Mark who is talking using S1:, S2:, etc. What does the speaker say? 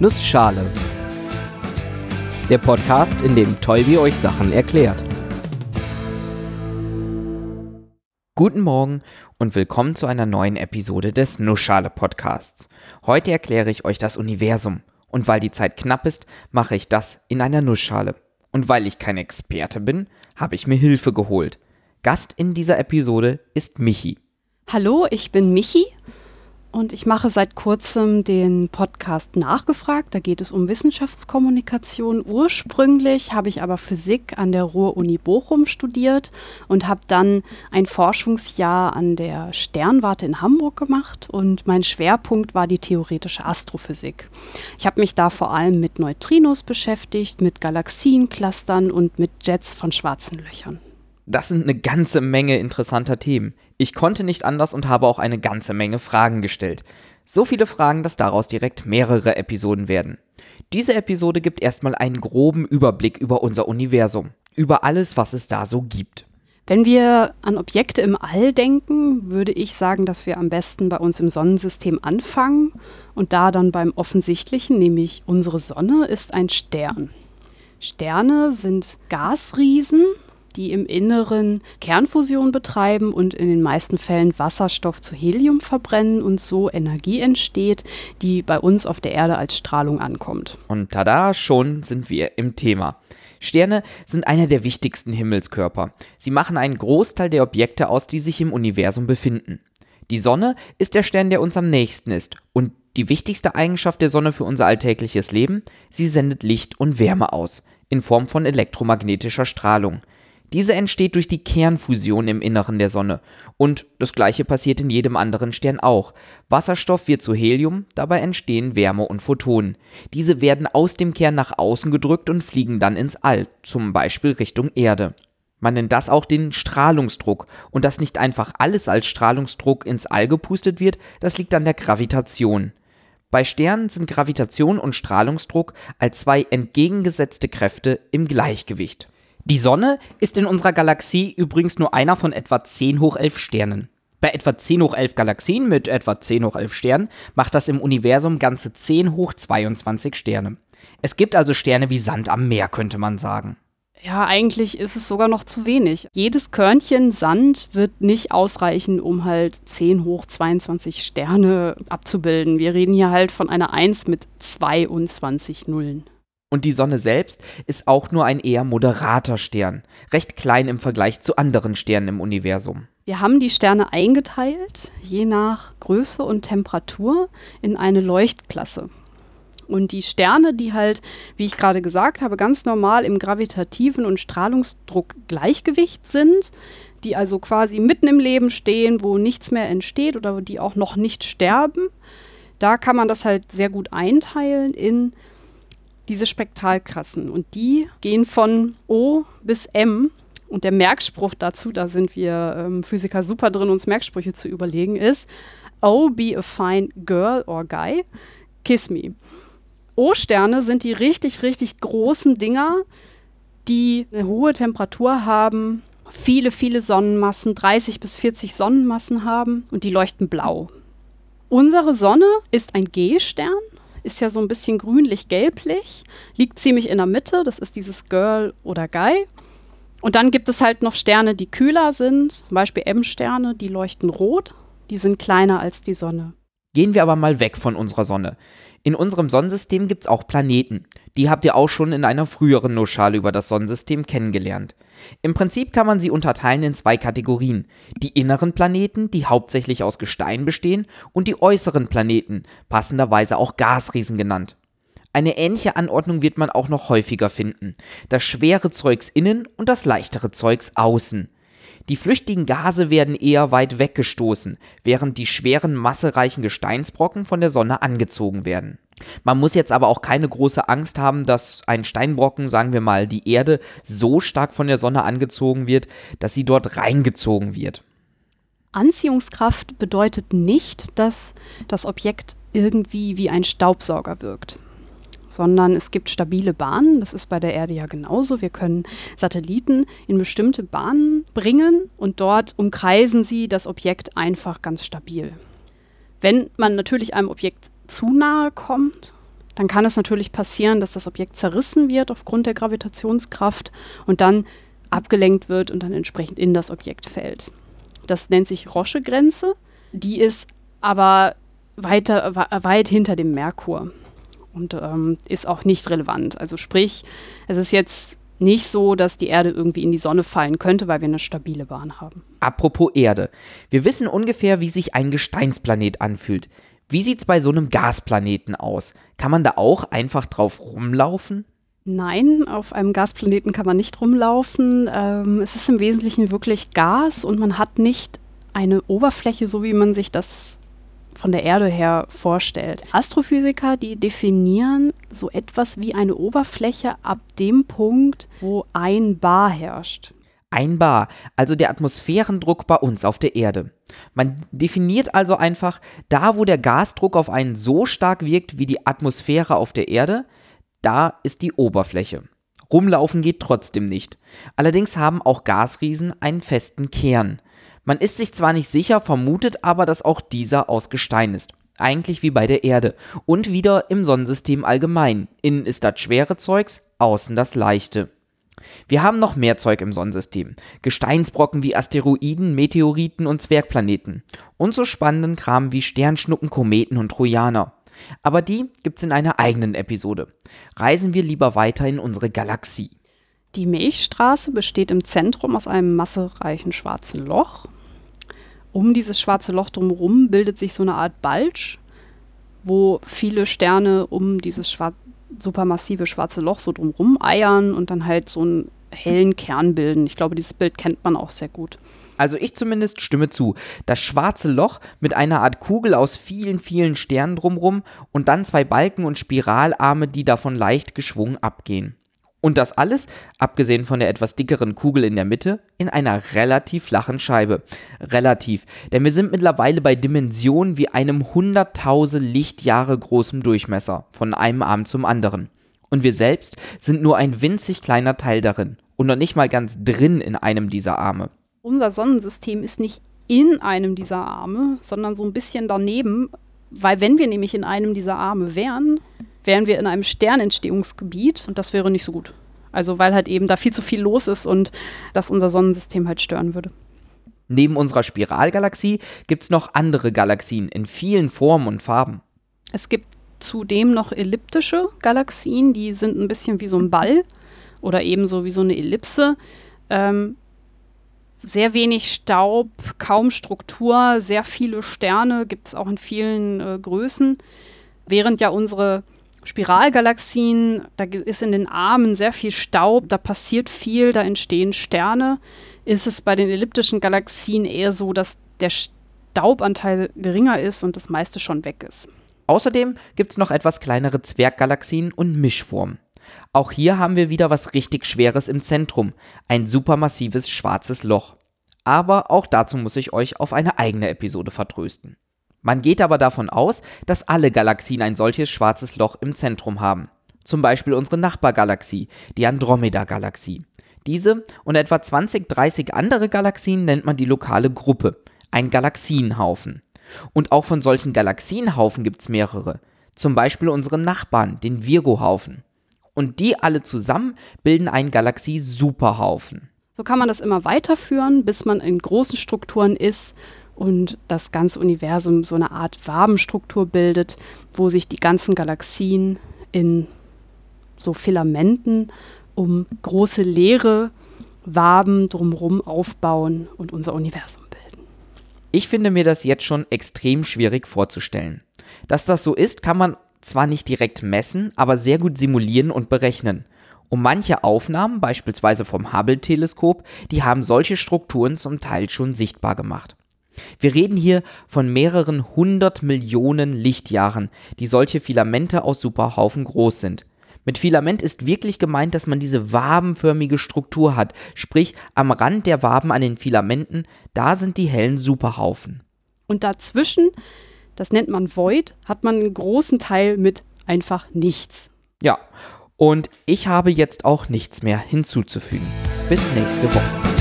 S1: Nussschale. Der Podcast, in dem Tolbi euch Sachen erklärt. Guten Morgen und willkommen zu einer neuen Episode des Nussschale Podcasts. Heute erkläre ich euch das Universum. Und weil die Zeit knapp ist, mache ich das in einer Nussschale. Und weil ich kein Experte bin, habe ich mir Hilfe geholt. Gast in dieser Episode ist Michi.
S2: Hallo, ich bin Michi und ich mache seit kurzem den Podcast Nachgefragt. Da geht es um Wissenschaftskommunikation. Ursprünglich habe ich aber Physik an der Ruhr-Uni Bochum studiert und habe dann ein Forschungsjahr an der Sternwarte in Hamburg gemacht. Und mein Schwerpunkt war die theoretische Astrophysik. Ich habe mich da vor allem mit Neutrinos beschäftigt, mit Galaxienclustern und mit Jets von schwarzen Löchern.
S1: Das sind eine ganze Menge interessanter Themen. Ich konnte nicht anders und habe auch eine ganze Menge Fragen gestellt. So viele Fragen, dass daraus direkt mehrere Episoden werden. Diese Episode gibt erstmal einen groben Überblick über unser Universum, über alles, was es da so gibt.
S2: Wenn wir an Objekte im All denken, würde ich sagen, dass wir am besten bei uns im Sonnensystem anfangen und da dann beim offensichtlichen, nämlich unsere Sonne ist ein Stern. Sterne sind Gasriesen, die im Inneren Kernfusion betreiben und in den meisten Fällen Wasserstoff zu Helium verbrennen und so Energie entsteht, die bei uns auf der Erde als Strahlung ankommt.
S1: Und tada, schon sind wir im Thema. Sterne sind einer der wichtigsten Himmelskörper. Sie machen einen Großteil der Objekte aus, die sich im Universum befinden. Die Sonne ist der Stern, der uns am nächsten ist. Und die wichtigste Eigenschaft der Sonne für unser alltägliches Leben, sie sendet Licht und Wärme aus, in Form von elektromagnetischer Strahlung. Diese entsteht durch die Kernfusion im Inneren der Sonne. Und das gleiche passiert in jedem anderen Stern auch. Wasserstoff wird zu Helium, dabei entstehen Wärme und Photonen. Diese werden aus dem Kern nach außen gedrückt und fliegen dann ins All, zum Beispiel Richtung Erde. Man nennt das auch den Strahlungsdruck. Und dass nicht einfach alles als Strahlungsdruck ins All gepustet wird, das liegt an der Gravitation. Bei Sternen sind Gravitation und Strahlungsdruck als zwei entgegengesetzte Kräfte im Gleichgewicht. Die Sonne ist in unserer Galaxie übrigens nur einer von etwa 10 hoch 11 Sternen. Bei etwa 10 hoch 11 Galaxien mit etwa 10 hoch 11 Sternen macht das im Universum ganze 10 hoch 22 Sterne. Es gibt also Sterne wie Sand am Meer, könnte man sagen.
S2: Ja, eigentlich ist es sogar noch zu wenig. Jedes Körnchen Sand wird nicht ausreichen, um halt 10 hoch 22 Sterne abzubilden. Wir reden hier halt von einer 1 mit 22 Nullen.
S1: Und die Sonne selbst ist auch nur ein eher moderater Stern, recht klein im Vergleich zu anderen Sternen im Universum.
S2: Wir haben die Sterne eingeteilt, je nach Größe und Temperatur, in eine Leuchtklasse. Und die Sterne, die halt, wie ich gerade gesagt habe, ganz normal im gravitativen und Strahlungsdruck Gleichgewicht sind, die also quasi mitten im Leben stehen, wo nichts mehr entsteht oder die auch noch nicht sterben, da kann man das halt sehr gut einteilen in diese Spektralklassen. Und die gehen von O bis M. Und der Merkspruch dazu, da sind wir ähm, Physiker super drin, uns Merksprüche zu überlegen, ist O be a fine girl or guy, kiss me. O-Sterne sind die richtig, richtig großen Dinger, die eine hohe Temperatur haben, viele, viele Sonnenmassen, 30 bis 40 Sonnenmassen haben und die leuchten blau. Unsere Sonne ist ein G-Stern ist ja so ein bisschen grünlich-gelblich, liegt ziemlich in der Mitte, das ist dieses Girl oder Guy. Und dann gibt es halt noch Sterne, die kühler sind, zum Beispiel M-Sterne, die leuchten rot, die sind kleiner als die Sonne.
S1: Gehen wir aber mal weg von unserer Sonne. In unserem Sonnensystem gibt es auch Planeten. Die habt ihr auch schon in einer früheren Nussschale über das Sonnensystem kennengelernt. Im Prinzip kann man sie unterteilen in zwei Kategorien. Die inneren Planeten, die hauptsächlich aus Gestein bestehen, und die äußeren Planeten, passenderweise auch Gasriesen genannt. Eine ähnliche Anordnung wird man auch noch häufiger finden. Das schwere Zeugs innen und das leichtere Zeugs außen. Die flüchtigen Gase werden eher weit weggestoßen, während die schweren, massereichen Gesteinsbrocken von der Sonne angezogen werden. Man muss jetzt aber auch keine große Angst haben, dass ein Steinbrocken, sagen wir mal, die Erde so stark von der Sonne angezogen wird, dass sie dort reingezogen wird.
S2: Anziehungskraft bedeutet nicht, dass das Objekt irgendwie wie ein Staubsauger wirkt sondern es gibt stabile Bahnen. Das ist bei der Erde ja genauso. Wir können Satelliten in bestimmte Bahnen bringen und dort umkreisen sie das Objekt einfach ganz stabil. Wenn man natürlich einem Objekt zu nahe kommt, dann kann es natürlich passieren, dass das Objekt zerrissen wird aufgrund der Gravitationskraft und dann abgelenkt wird und dann entsprechend in das Objekt fällt. Das nennt sich Roche-Grenze. Die ist aber weiter, weit hinter dem Merkur und ähm, ist auch nicht relevant. Also sprich, es ist jetzt nicht so, dass die Erde irgendwie in die Sonne fallen könnte, weil wir eine stabile Bahn haben.
S1: Apropos Erde. Wir wissen ungefähr, wie sich ein Gesteinsplanet anfühlt. Wie sieht es bei so einem Gasplaneten aus? Kann man da auch einfach drauf rumlaufen?
S2: Nein, auf einem Gasplaneten kann man nicht rumlaufen. Ähm, es ist im Wesentlichen wirklich Gas und man hat nicht eine Oberfläche, so wie man sich das von der Erde her vorstellt. Astrophysiker, die definieren so etwas wie eine Oberfläche ab dem Punkt, wo ein Bar herrscht.
S1: Ein Bar, also der Atmosphärendruck bei uns auf der Erde. Man definiert also einfach, da wo der Gasdruck auf einen so stark wirkt wie die Atmosphäre auf der Erde, da ist die Oberfläche. Rumlaufen geht trotzdem nicht. Allerdings haben auch Gasriesen einen festen Kern. Man ist sich zwar nicht sicher, vermutet aber, dass auch dieser aus Gestein ist. Eigentlich wie bei der Erde. Und wieder im Sonnensystem allgemein. Innen ist das schwere Zeugs, außen das leichte. Wir haben noch mehr Zeug im Sonnensystem. Gesteinsbrocken wie Asteroiden, Meteoriten und Zwergplaneten. Und so spannenden Kram wie Sternschnuppen, Kometen und Trojaner. Aber die gibt's in einer eigenen Episode. Reisen wir lieber weiter in unsere Galaxie.
S2: Die Milchstraße besteht im Zentrum aus einem massereichen schwarzen Loch um dieses schwarze Loch drumherum bildet sich so eine Art Bulge, wo viele Sterne um dieses schwar supermassive schwarze Loch so drumherum eiern und dann halt so einen hellen Kern bilden. Ich glaube, dieses Bild kennt man auch sehr gut.
S1: Also ich zumindest stimme zu. Das schwarze Loch mit einer Art Kugel aus vielen, vielen Sternen drumherum und dann zwei Balken und Spiralarme, die davon leicht geschwungen abgehen. Und das alles, abgesehen von der etwas dickeren Kugel in der Mitte, in einer relativ flachen Scheibe. Relativ, denn wir sind mittlerweile bei Dimensionen wie einem hunderttausend Lichtjahre großem Durchmesser, von einem Arm zum anderen. Und wir selbst sind nur ein winzig kleiner Teil darin und noch nicht mal ganz drin in einem dieser Arme.
S2: Unser Sonnensystem ist nicht in einem dieser Arme, sondern so ein bisschen daneben, weil wenn wir nämlich in einem dieser Arme wären, wären wir in einem Sternentstehungsgebiet und das wäre nicht so gut. Also weil halt eben da viel zu viel los ist und das unser Sonnensystem halt stören würde.
S1: Neben unserer Spiralgalaxie gibt es noch andere Galaxien in vielen Formen und Farben.
S2: Es gibt zudem noch elliptische Galaxien, die sind ein bisschen wie so ein Ball oder ebenso wie so eine Ellipse. Ähm, sehr wenig Staub, kaum Struktur, sehr viele Sterne gibt es auch in vielen äh, Größen. Während ja unsere Spiralgalaxien, da ist in den Armen sehr viel Staub, da passiert viel, da entstehen Sterne. Ist es bei den elliptischen Galaxien eher so, dass der Staubanteil geringer ist und das meiste schon weg ist.
S1: Außerdem gibt es noch etwas kleinere Zwerggalaxien und Mischformen. Auch hier haben wir wieder was richtig Schweres im Zentrum, ein supermassives schwarzes Loch. Aber auch dazu muss ich euch auf eine eigene Episode vertrösten. Man geht aber davon aus, dass alle Galaxien ein solches schwarzes Loch im Zentrum haben. Zum Beispiel unsere Nachbargalaxie, die Andromeda-Galaxie. Diese und etwa 20, 30 andere Galaxien nennt man die lokale Gruppe, ein Galaxienhaufen. Und auch von solchen Galaxienhaufen gibt es mehrere. Zum Beispiel unseren Nachbarn, den Virgo-Haufen. Und die alle zusammen bilden einen Galaxie-Superhaufen.
S2: So kann man das immer weiterführen, bis man in großen Strukturen ist und das ganze Universum so eine Art Wabenstruktur bildet, wo sich die ganzen Galaxien in so Filamenten um große leere Waben drumherum aufbauen und unser Universum bilden.
S1: Ich finde mir das jetzt schon extrem schwierig vorzustellen. Dass das so ist, kann man zwar nicht direkt messen, aber sehr gut simulieren und berechnen. Und manche Aufnahmen, beispielsweise vom Hubble-Teleskop, die haben solche Strukturen zum Teil schon sichtbar gemacht. Wir reden hier von mehreren hundert Millionen Lichtjahren, die solche Filamente aus Superhaufen groß sind. Mit Filament ist wirklich gemeint, dass man diese wabenförmige Struktur hat, sprich am Rand der Waben an den Filamenten, da sind die hellen Superhaufen.
S2: Und dazwischen, das nennt man Void, hat man einen großen Teil mit einfach nichts.
S1: Ja, und ich habe jetzt auch nichts mehr hinzuzufügen. Bis nächste Woche.